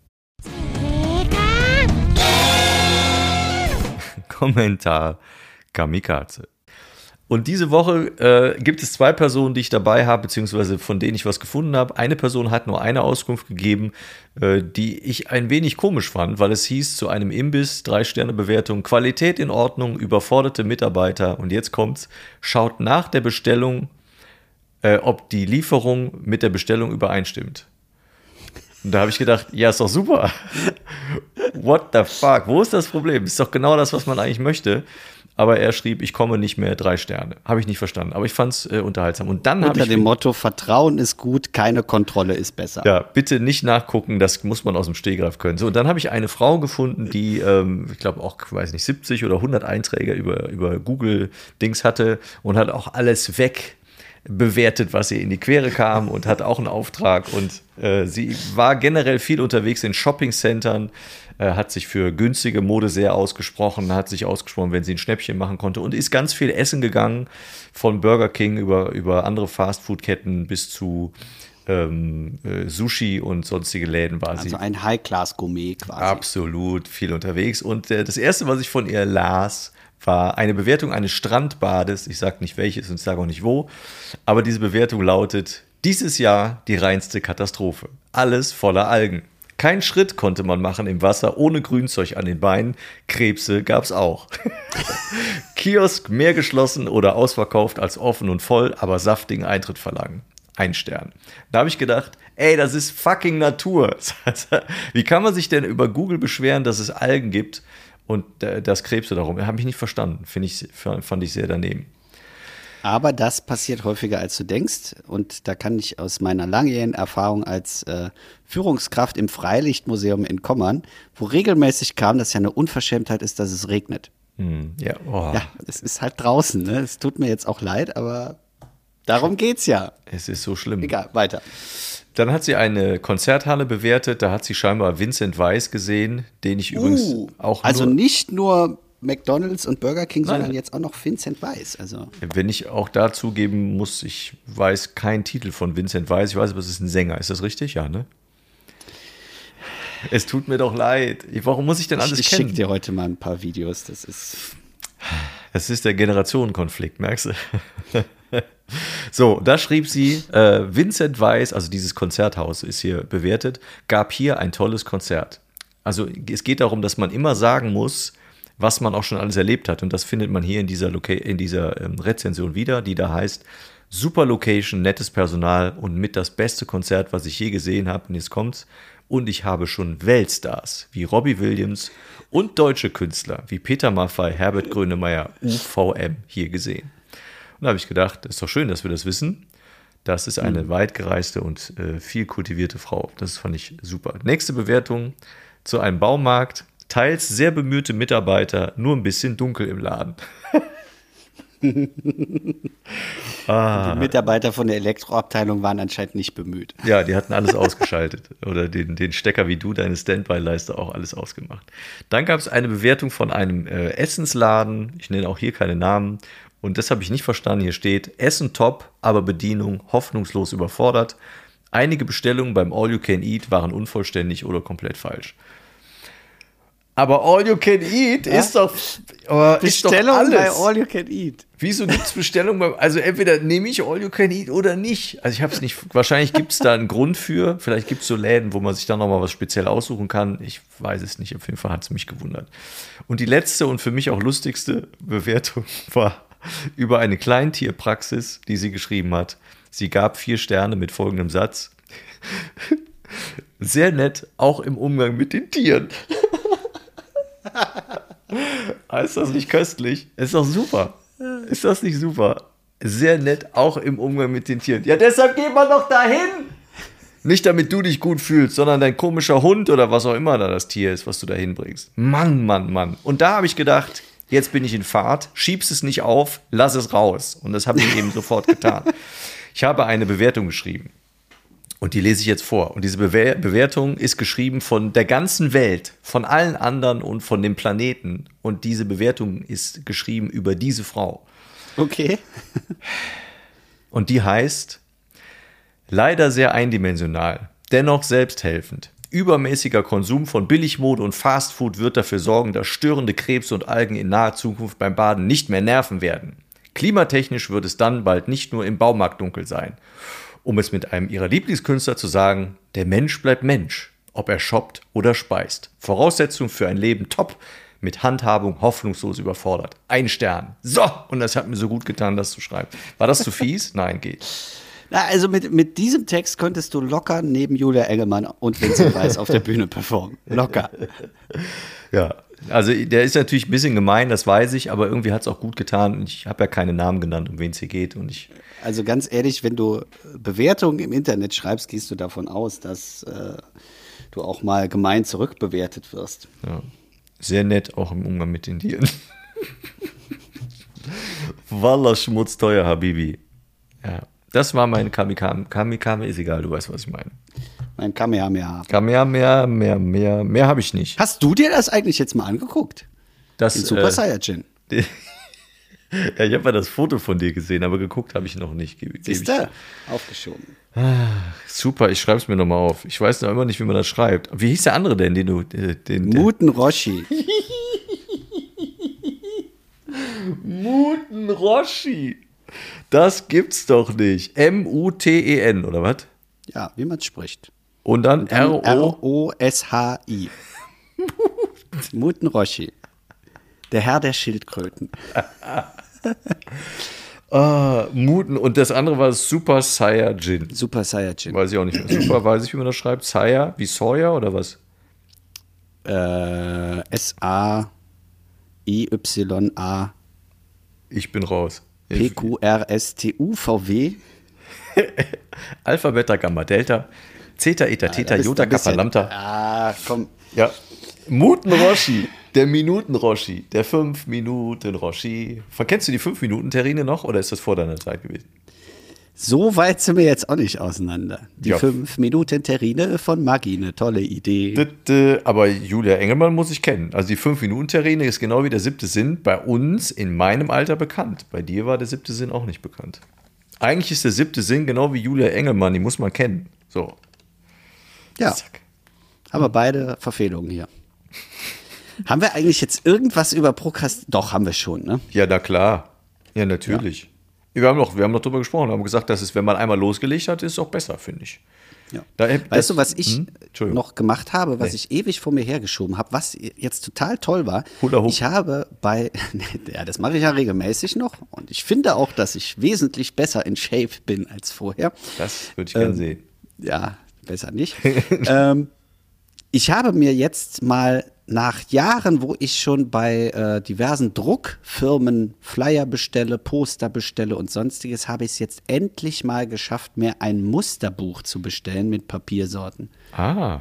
Kommentar Kamikaze. Und diese Woche äh, gibt es zwei Personen, die ich dabei habe, beziehungsweise von denen ich was gefunden habe. Eine Person hat nur eine Auskunft gegeben, äh, die ich ein wenig komisch fand, weil es hieß zu einem Imbiss, drei Sterne Bewertung, Qualität in Ordnung, überforderte Mitarbeiter. Und jetzt kommt's, schaut nach der Bestellung, äh, ob die Lieferung mit der Bestellung übereinstimmt. Und da habe ich gedacht, ja, ist doch super. What the fuck? Wo ist das Problem? Ist doch genau das, was man eigentlich möchte. Aber er schrieb, ich komme nicht mehr, drei Sterne. Habe ich nicht verstanden. Aber ich fand es äh, unterhaltsam. Und dann Unter ich. dem Motto, Vertrauen ist gut, keine Kontrolle ist besser. Ja, bitte nicht nachgucken, das muss man aus dem Stehgreif können. So, und dann habe ich eine Frau gefunden, die, ähm, ich glaube auch, weiß nicht, 70 oder 100 Einträge über, über Google-Dings hatte und hat auch alles weg bewertet, was ihr in die Quere kam und hat auch einen Auftrag. Und äh, sie war generell viel unterwegs in Shoppingcentern, äh, hat sich für günstige Mode sehr ausgesprochen, hat sich ausgesprochen, wenn sie ein Schnäppchen machen konnte und ist ganz viel essen gegangen, von Burger King über, über andere Fastfood-Ketten bis zu ähm, äh, Sushi und sonstige Läden war sie Also ein High-Class-Gourmet quasi. absolut viel unterwegs. Und äh, das erste, was ich von ihr las, war eine Bewertung eines Strandbades. Ich sage nicht welches und ich sage auch nicht wo. Aber diese Bewertung lautet: Dieses Jahr die reinste Katastrophe. Alles voller Algen. Kein Schritt konnte man machen im Wasser ohne Grünzeug an den Beinen. Krebse gab's auch. Kiosk mehr geschlossen oder ausverkauft als offen und voll, aber saftigen Eintritt verlangen. Ein Stern. Da habe ich gedacht, ey, das ist fucking Natur. Wie kann man sich denn über Google beschweren, dass es Algen gibt und das Krebse darum? Habe ich nicht verstanden. Finde ich, fand ich sehr daneben. Aber das passiert häufiger, als du denkst. Und da kann ich aus meiner langjährigen Erfahrung als äh, Führungskraft im Freilichtmuseum in Kommern, wo regelmäßig kam, dass ja eine Unverschämtheit ist, dass es regnet. Hm, ja, oh, Ja, es ist halt draußen. Ne? Es tut mir jetzt auch leid, aber darum geht's ja. es ist so schlimm. Egal, weiter. Dann hat sie eine Konzerthalle bewertet. Da hat sie scheinbar Vincent Weiss gesehen, den ich übrigens Uh, auch also nur, nicht nur McDonalds und Burger King, Nein. sondern jetzt auch noch Vincent Weiss. Also Wenn ich auch dazu geben muss, ich weiß keinen Titel von Vincent Weiss. Ich weiß, aber es ist ein Sänger. Ist das richtig? Ja, ne? Es tut mir doch leid. Warum muss ich denn alles ich, ich kennen? schicke dir heute mal ein paar Videos. Das ist Das ist der Generationenkonflikt, merkst du? so, da schrieb sie, äh, Vincent Weiss, also dieses Konzerthaus ist hier bewertet, gab hier ein tolles Konzert. Also es geht darum, dass man immer sagen muss, was man auch schon alles erlebt hat. Und das findet man hier in dieser, Loca in dieser ähm, Rezension wieder, die da heißt, super Location, nettes Personal und mit das beste Konzert, was ich je gesehen habe. Und jetzt kommt's. Und ich habe schon Weltstars wie Robbie Williams und deutsche Künstler wie Peter Maffay, Herbert Grönemeyer, UVM hier gesehen. Und da habe ich gedacht, ist doch schön, dass wir das wissen. Das ist eine weit gereiste und äh, viel kultivierte Frau. Das fand ich super. Nächste Bewertung zu einem Baumarkt. Teils sehr bemühte Mitarbeiter, nur ein bisschen dunkel im Laden. Ah. Die Mitarbeiter von der Elektroabteilung waren anscheinend nicht bemüht. Ja, die hatten alles ausgeschaltet. Oder den, den Stecker wie du, deine Standby-Leiste auch alles ausgemacht. Dann gab es eine Bewertung von einem äh, Essensladen. Ich nenne auch hier keine Namen. Und das habe ich nicht verstanden. Hier steht: Essen top, aber Bedienung hoffnungslos überfordert. Einige Bestellungen beim All You Can Eat waren unvollständig oder komplett falsch. Aber All You Can Eat ja? ist doch. Oh, Bestellung ist doch alles. bei All You Can Eat. Wieso gibt es Bestellung beim. Also entweder nehme ich All You Can Eat oder nicht. Also ich habe es nicht. Wahrscheinlich gibt es da einen Grund für. Vielleicht gibt es so Läden, wo man sich dann nochmal was speziell aussuchen kann. Ich weiß es nicht. Auf jeden Fall hat es mich gewundert. Und die letzte und für mich auch lustigste Bewertung war über eine Kleintierpraxis, die sie geschrieben hat. Sie gab vier Sterne mit folgendem Satz. Sehr nett, auch im Umgang mit den Tieren. ist das nicht köstlich? Ist doch super. Ist das nicht super? Sehr nett, auch im Umgang mit den Tieren. Ja, deshalb geht man doch dahin. Nicht damit du dich gut fühlst, sondern dein komischer Hund oder was auch immer da das Tier ist, was du da hinbringst. Mann, Mann, Mann. Und da habe ich gedacht, jetzt bin ich in Fahrt, schiebst es nicht auf, lass es raus. Und das habe ich eben sofort getan. Ich habe eine Bewertung geschrieben. Und die lese ich jetzt vor. Und diese Bewer Bewertung ist geschrieben von der ganzen Welt, von allen anderen und von dem Planeten. Und diese Bewertung ist geschrieben über diese Frau. Okay. und die heißt, leider sehr eindimensional, dennoch selbsthelfend. Übermäßiger Konsum von Billigmode und Fastfood wird dafür sorgen, dass störende Krebse und Algen in naher Zukunft beim Baden nicht mehr nerven werden. Klimatechnisch wird es dann bald nicht nur im Baumarkt dunkel sein um es mit einem ihrer Lieblingskünstler zu sagen, der Mensch bleibt Mensch, ob er shoppt oder speist. Voraussetzung für ein Leben top, mit Handhabung hoffnungslos überfordert. Ein Stern. So, und das hat mir so gut getan, das zu schreiben. War das zu fies? Nein, geht. Na, also mit, mit diesem Text könntest du locker neben Julia Engelmann und Vincent Weiss auf der Bühne performen. Locker. Ja, also der ist natürlich ein bisschen gemein, das weiß ich, aber irgendwie hat es auch gut getan. Ich habe ja keine Namen genannt, um wen es hier geht. Und ich also ganz ehrlich, wenn du Bewertungen im Internet schreibst, gehst du davon aus, dass äh, du auch mal gemein zurückbewertet wirst. Ja. Sehr nett, auch im Umgang mit den Tieren. Wallah schmutzteuer, Habibi. Ja. Das war mein Kamikame. Kamikame ist egal, du weißt, was ich meine. Mein Kamehameha. Kamehameha, mehr, mehr, mehr habe ich nicht. Hast du dir das eigentlich jetzt mal angeguckt? Das, Den Super äh, Saiyajin. ja, ich habe mal das Foto von dir gesehen, aber geguckt habe ich noch nicht. Siehst du? Aufgeschoben. Ah, super, ich schreibe es mir nochmal auf. Ich weiß noch immer nicht, wie man das schreibt. Wie hieß der andere denn, den du. Äh, den, Muten Roshi. Muten Roshi. Das gibt's doch nicht. M-U-T-E-N, oder was? Ja, wie man es spricht. Und dann, dann R-O-S-H-I. Muten Roshi. Der Herr der Schildkröten. ah, Muten. Und das andere war Super Saiyajin. Super Saiyajin. Weiß ich auch nicht mehr. Super, weiß ich, wie man das schreibt. Saya, wie Sawyer oder was? Äh, S-A-I-Y-A. Ich bin raus. P-Q-R-S-T-U-V-W. Alpha, Beta, Gamma, Delta. Zeta, Eta, Theta, ja, Jota, Kappa, Lambda. Ah, komm. Ja. Muten Roshi. Der Minuten-Roshi, der 5-Minuten-Roshi. Kennst du die 5-Minuten-Terrine noch oder ist das vor deiner Zeit gewesen? So weit sind wir jetzt auch nicht auseinander. Die 5-Minuten-Terrine von Maggi, eine tolle Idee. Aber Julia Engelmann muss ich kennen. Also die 5-Minuten-Terrine ist genau wie der siebte Sinn bei uns in meinem Alter bekannt. Bei dir war der siebte Sinn auch nicht bekannt. Eigentlich ist der siebte Sinn genau wie Julia Engelmann, die muss man kennen. So. Ja. Zack. Aber beide Verfehlungen hier. Haben wir eigentlich jetzt irgendwas über Prokrast? Doch, haben wir schon, ne? Ja, na klar. Ja, natürlich. Ja. Wir haben noch, wir haben noch drüber gesprochen, haben gesagt, dass es, wenn man einmal losgelegt hat, ist es auch besser, finde ich. Ja. Da, weißt das, du, was ich hm? noch gemacht habe, was nee. ich ewig vor mir hergeschoben habe, was jetzt total toll war? Ich habe bei, ja, das mache ich ja regelmäßig noch und ich finde auch, dass ich wesentlich besser in Shape bin als vorher. Das würde ich ähm, gerne sehen. Ja, besser nicht. ähm, ich habe mir jetzt mal nach Jahren, wo ich schon bei äh, diversen Druckfirmen Flyer bestelle, Poster bestelle und sonstiges, habe ich es jetzt endlich mal geschafft, mir ein Musterbuch zu bestellen mit Papiersorten. Ah,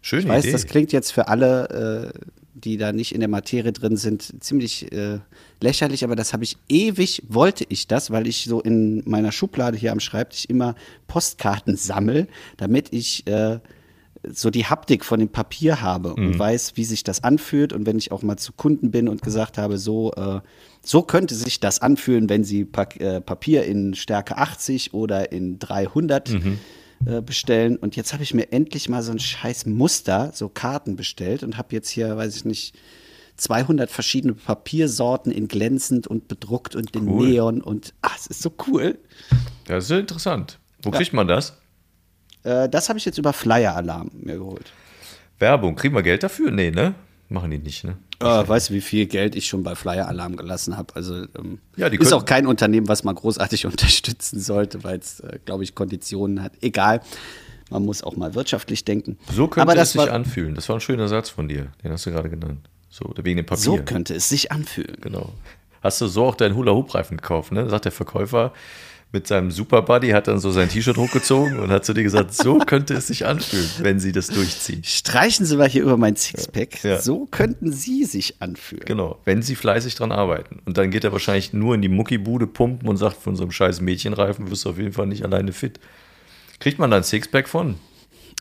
schön. Ich weiß, Idee. das klingt jetzt für alle, äh, die da nicht in der Materie drin sind, ziemlich äh, lächerlich, aber das habe ich ewig, wollte ich das, weil ich so in meiner Schublade hier am Schreibtisch immer Postkarten sammle, damit ich äh, so die Haptik von dem Papier habe und mhm. weiß, wie sich das anfühlt. Und wenn ich auch mal zu Kunden bin und gesagt habe, so, äh, so könnte sich das anfühlen, wenn sie pa äh, Papier in Stärke 80 oder in 300 mhm. äh, bestellen. Und jetzt habe ich mir endlich mal so ein scheiß Muster, so Karten bestellt und habe jetzt hier, weiß ich nicht, 200 verschiedene Papiersorten in glänzend und bedruckt und in Cool. Neon und ach, es ist so cool. Das ist interessant. Wo Ja. kriegt man das? Äh, das habe ich jetzt über Flyer Alarm mir geholt. Werbung. Kriegen wir Geld dafür? Nee, ne? Machen die nicht, ne? Äh, weißt du, wie viel Geld ich schon bei Flyer Alarm gelassen habe? Also ähm, Ja, ist auch kein Unternehmen, was man großartig unterstützen sollte, weil es, äh, glaube ich, Konditionen hat. Egal. Man muss auch mal wirtschaftlich denken. So könnte es sich war, anfühlen. Das war ein schöner Satz von dir. Den hast du gerade genannt. So, wegen dem Papier. so könnte es sich anfühlen. Genau. Hast du so auch deinen Hula-Hoop-Reifen gekauft, ne? Sagt der Verkäufer mit seinem Super Buddy, hat dann so sein T-Shirt hochgezogen und hat zu dir gesagt, so könnte es sich anfühlen, wenn sie das durchziehen. Streichen Sie mal hier über mein Sixpack. Ja. So könnten Sie sich anfühlen. Genau, wenn sie fleißig dran arbeiten. Und dann geht er wahrscheinlich nur in die Muckibude pumpen und sagt, von so einem scheiß Mädchenreifen wirst du auf jeden Fall nicht alleine fit. Kriegt man da ein Sixpack von?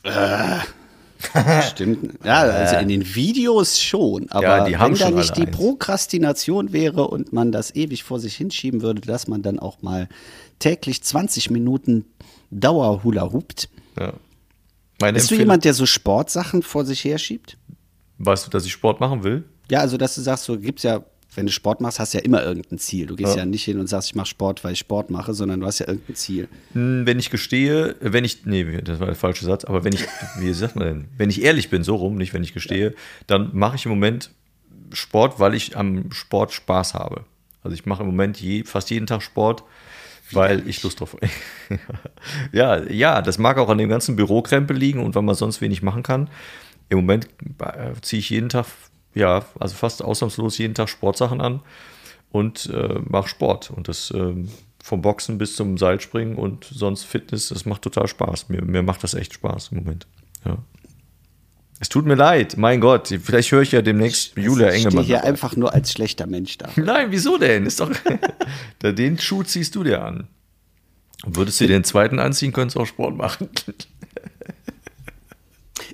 Stimmt. Ja, also in den Videos schon. Aber Ja, die haben wenn da nicht die eins. Prokrastination wäre und man das ewig vor sich hinschieben würde, dass man dann auch mal täglich 20 Minuten Dauer-Hula hupt. Ja. Meine Bist du Empfehlung- jemand, der so Sportsachen vor sich her schiebt? Weißt du, dass ich Sport machen will? Ja, also dass du sagst, so gibt's ja, wenn du Sport machst, hast du ja immer irgendein Ziel. Du gehst ja, Ja. nicht hin und sagst, ich mache Sport, weil ich Sport mache, sondern du hast ja irgendein Ziel. Hm, Wenn ich gestehe, wenn ich, nee, das war der falsche Satz, aber wenn ich, wie sagt man denn, wenn ich ehrlich bin, so rum, nicht wenn ich gestehe, dann mache ich im Moment Sport, weil ich am Sport Spaß habe. Also ich mache im Moment je, fast jeden Tag Sport, weil ich Lust drauf ja, ja, das mag auch an dem ganzen Bürokrempel liegen und weil man sonst wenig machen kann. Im Moment äh, ziehe ich jeden Tag, ja, also fast ausnahmslos jeden Tag Sportsachen an und äh, mache Sport. Und das ähm, vom Boxen bis zum Seilspringen und sonst Fitness, das macht total Spaß. Mir, mir macht das echt Spaß im Moment. Ja. Es tut mir leid, mein Gott. Vielleicht höre ich ja demnächst Julia ich stehe Engelmann. hier dabei. einfach nur als schlechter Mensch da. Nein, wieso denn? Ist doch. Den Schuh ziehst du dir an. Und würdest du dir den zweiten anziehen, könntest du auch Sport machen.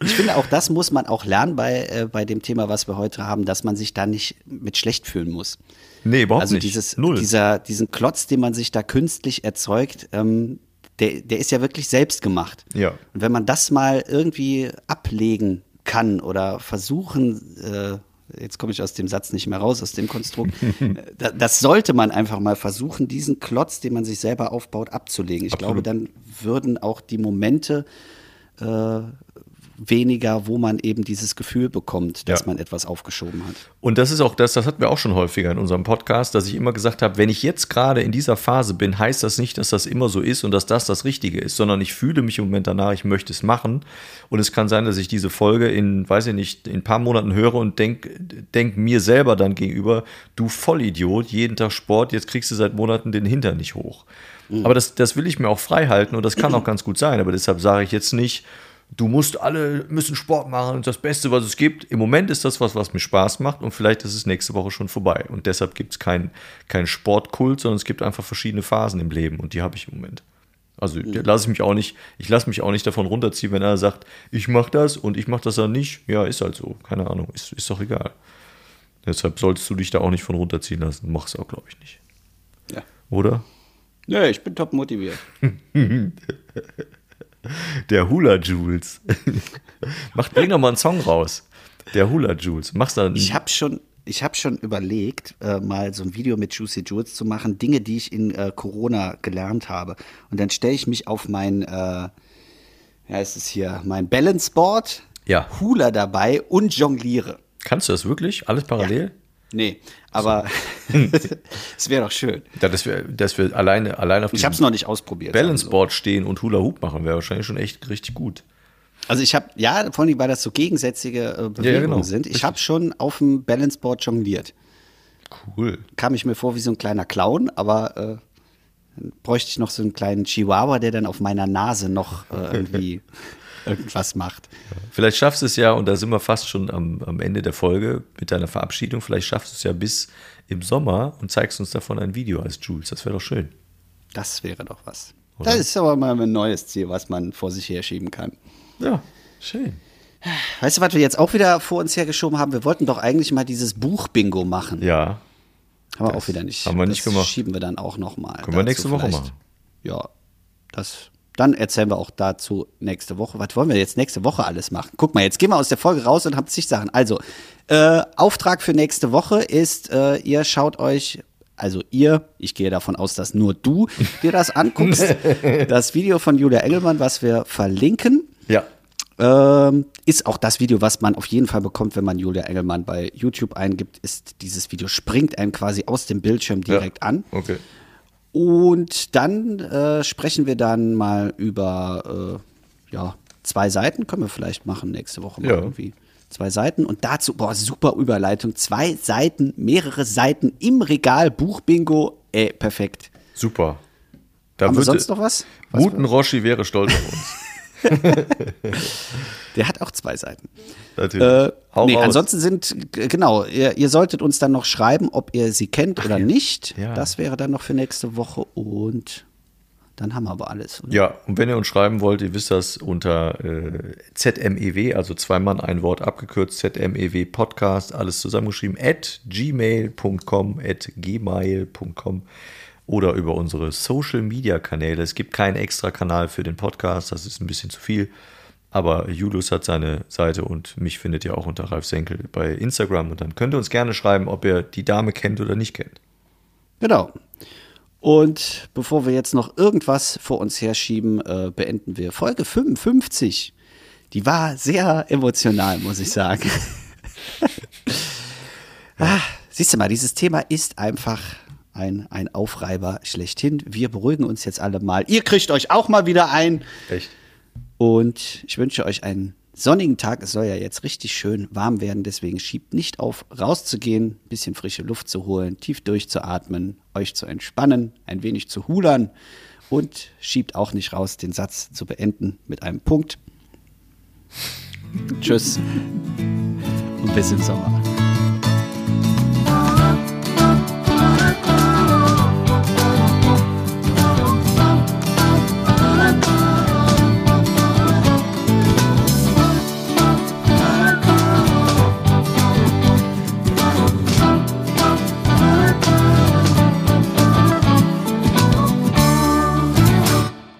Ich finde, auch das muss man auch lernen bei, äh, bei dem Thema, was wir heute haben, dass man sich da nicht mit schlecht fühlen muss. Nee, überhaupt also nicht. dieses, Null. Dieser, diesen Klotz, den man sich da künstlich erzeugt, ähm, der, der ist ja wirklich selbst gemacht. Ja. Und wenn man das mal irgendwie ablegen kann oder versuchen, äh, jetzt komme ich aus dem Satz nicht mehr raus, aus dem Konstrukt, äh, da, das sollte man einfach mal versuchen, diesen Klotz, den man sich selber aufbaut, abzulegen. Ich glaube, dann würden auch die Momente äh, weniger, wo man eben dieses Gefühl bekommt, dass Ja. man etwas aufgeschoben hat. Und das ist auch das, das hatten wir auch schon häufiger in unserem Podcast, dass ich immer gesagt habe, wenn ich jetzt gerade in dieser Phase bin, heißt das nicht, dass das immer so ist und dass das das Richtige ist, sondern ich fühle mich im Moment danach, ich möchte es machen. Und es kann sein, dass ich diese Folge in, weiß ich nicht, in ein paar Monaten höre und denk, denk mir selber dann gegenüber, du Vollidiot, jeden Tag Sport, jetzt kriegst du seit Monaten den Hintern nicht hoch. Aber das, das will ich mir auch frei halten und das kann auch ganz gut sein. Aber deshalb sage ich jetzt nicht, du musst alle müssen Sport machen und das Beste, was es gibt. Im Moment ist das was, was mir Spaß macht und vielleicht ist es nächste Woche schon vorbei. Und deshalb gibt es keinen kein Sportkult, sondern es gibt einfach verschiedene Phasen im Leben und die habe ich im Moment. Also da lasse ich mich auch nicht, ich lasse mich auch nicht davon runterziehen, wenn er sagt, ich mache das und ich mache das dann nicht. Ja, ist halt so. Keine Ahnung, ist, ist doch egal. Deshalb solltest du dich da auch nicht von runterziehen lassen. Mach's auch, glaube ich, nicht. Ja. Oder? Nö, ich bin top motiviert. Der Hula Jules. Mach, bring doch mal einen Song raus. Der Hula Jules. Machst da Ich habe schon, ich habe schon überlegt, äh, mal so ein Video mit Juicy Jules zu machen, Dinge, die ich in äh, Corona gelernt habe. Und dann stelle ich mich auf mein, äh, heißt es hier, mein Balance Board, Ja. Hula dabei und jongliere. Kannst du das wirklich? Alles parallel? Nee, aber es wäre doch schön. Ja, dass wir, dass wir alleine, alleine auf Ich habe es noch nicht ausprobiert. Balance also. Stehen und Hula Hoop machen, wäre wahrscheinlich schon echt richtig gut. Also ich habe, ja, vor allem, weil das so gegensätzliche äh, Bewegungen genau. sind. Ich habe schon auf dem Balance Board jongliert. Cool. kam ich mir vor wie so ein kleiner Clown, aber äh, dann bräuchte ich noch so einen kleinen Chihuahua, der dann auf meiner Nase noch äh, irgendwie irgendwas macht. Vielleicht schaffst du es ja, und da sind wir fast schon am, am Ende der Folge mit deiner Verabschiedung, vielleicht schaffst du es ja bis im Sommer und zeigst uns davon ein Video als Jules. Das wäre doch schön. Das wäre doch was. Oder? Das ist aber mal ein neues Ziel, was man vor sich herschieben kann. Ja, schön. Weißt du, was wir jetzt auch wieder vor uns hergeschoben haben? Wir wollten doch eigentlich mal dieses Buch-Bingo machen. Ja, haben wir auch wieder nicht. haben wir nicht das gemacht. schieben wir dann auch noch mal. Können wir nächste Woche vielleicht. machen. Ja, das dann erzählen wir auch dazu nächste Woche. Was wollen wir jetzt nächste Woche alles machen? Guck mal, jetzt gehen wir aus der Folge raus und haben zig Sachen. Also, äh, Auftrag für nächste Woche ist, äh, ihr schaut euch also ihr, ich gehe davon aus, dass nur du dir das anguckst, das Video von Julia Engelmann, was wir verlinken. Ja. Ähm, ist auch das Video, was man auf jeden Fall bekommt, wenn man Julia Engelmann bei YouTube eingibt, ist dieses Video springt einem quasi aus dem Bildschirm direkt ja. an. Okay. Und dann äh, sprechen wir dann mal über äh, ja, zwei Seiten, können wir vielleicht machen nächste Woche mal Ja. irgendwie. Zwei Seiten und dazu, boah, super Überleitung. Zwei Seiten, mehrere Seiten im Regal, Buchbingo, ey, perfekt. Super. Da Haben wir sonst noch was? was Wuten Roshi wäre stolz auf uns. der hat auch zwei Seiten. Natürlich. Äh, nee, ansonsten sind, genau, ihr, ihr solltet uns dann noch schreiben, ob ihr sie kennt oder nicht. Ja. Das wäre dann noch für nächste Woche und dann haben wir aber alles. Oder? Ja, und wenn ihr uns schreiben wollt, ihr wisst das unter äh, ZMEW, also zwei Mann, ein Wort abgekürzt, ZMEW Podcast, alles zusammengeschrieben, at gmail.com, at gmail.com oder über unsere Social Media Kanäle. Es gibt keinen extra Kanal für den Podcast, das ist ein bisschen zu viel. Aber Julius hat seine Seite und mich findet ihr auch unter Ralf Senkel bei Instagram. Und dann könnt ihr uns gerne schreiben, ob ihr die Dame kennt oder nicht kennt. Genau. Und bevor wir jetzt noch irgendwas vor uns herschieben, äh, beenden wir Folge 55. Die war sehr emotional, muss ich sagen. ah, siehst du mal, dieses Thema ist einfach ein, ein Aufreiber schlechthin. Wir beruhigen uns jetzt alle mal. Ihr kriegt euch auch mal wieder ein. Echt? Und ich wünsche euch einen sonnigen Tag. Es soll ja jetzt richtig schön warm werden. Deswegen schiebt nicht auf, rauszugehen, ein bisschen frische Luft zu holen, tief durchzuatmen, euch zu entspannen, ein wenig zu hulern. Und schiebt auch nicht raus, den Satz zu beenden mit einem Punkt. Tschüss. Und bis im Sommer.